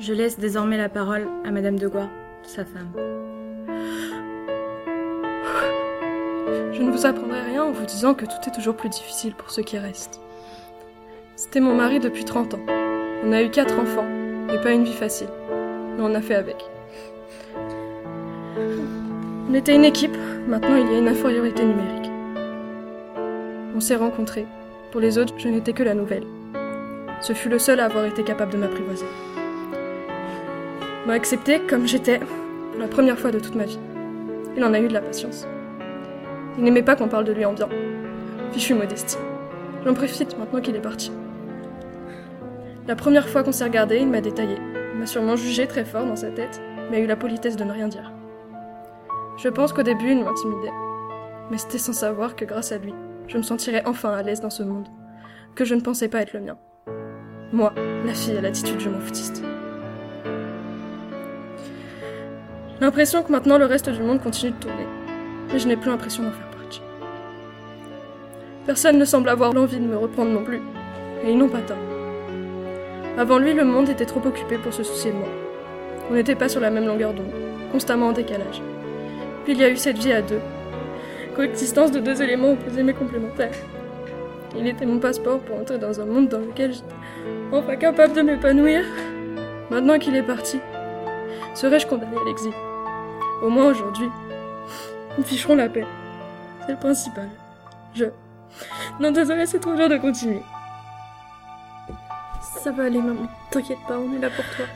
Je laisse désormais la parole à Madame de Gois, sa femme. Je ne vous apprendrai rien en vous disant que tout est toujours plus difficile pour ceux qui restent. C'était mon mari depuis 30 ans. On a eu quatre enfants, et pas une vie facile. Mais on a fait avec. On était une équipe, maintenant il y a une infériorité numérique. On s'est rencontrés. Pour les autres, je n'étais que la nouvelle. Ce fut le seul à avoir été capable de m'apprivoiser. Accepté comme j'étais, pour la première fois de toute ma vie. Il en a eu de la patience. Il n'aimait pas qu'on parle de lui en bien. Fichu modestie. J'en profite maintenant qu'il est parti. La première fois qu'on s'est regardé, il m'a détaillé. Il m'a sûrement jugé très fort dans sa tête, mais a eu la politesse de ne rien dire. Je pense qu'au début, il m'intimidait. Mais c'était sans savoir que grâce à lui, je me sentirais enfin à l'aise dans ce monde, que je ne pensais pas être le mien. Moi, la fille à l'attitude je m'en foutiste. L'impression que maintenant le reste du monde continue de tourner, mais je n'ai plus l'impression d'en faire partie. Personne ne semble avoir l'envie de me reprendre non plus, et ils n'ont pas tort. Avant lui, le monde était trop occupé pour se soucier de moi. On n'était pas sur la même longueur d'onde, constamment en décalage. Puis il y a eu cette vie à deux, coexistence de deux éléments opposés mais complémentaires. Il était mon passeport pour entrer dans un monde dans lequel j'étais enfin capable de m'épanouir. Maintenant qu'il est parti, serais-je condamné à l'exil? Au moins aujourd'hui, nous ficherons la paix. C'est le principal. Je. Non, désolé, c'est trop dur de continuer. Ça va aller, maman. T'inquiète pas, on est là pour toi.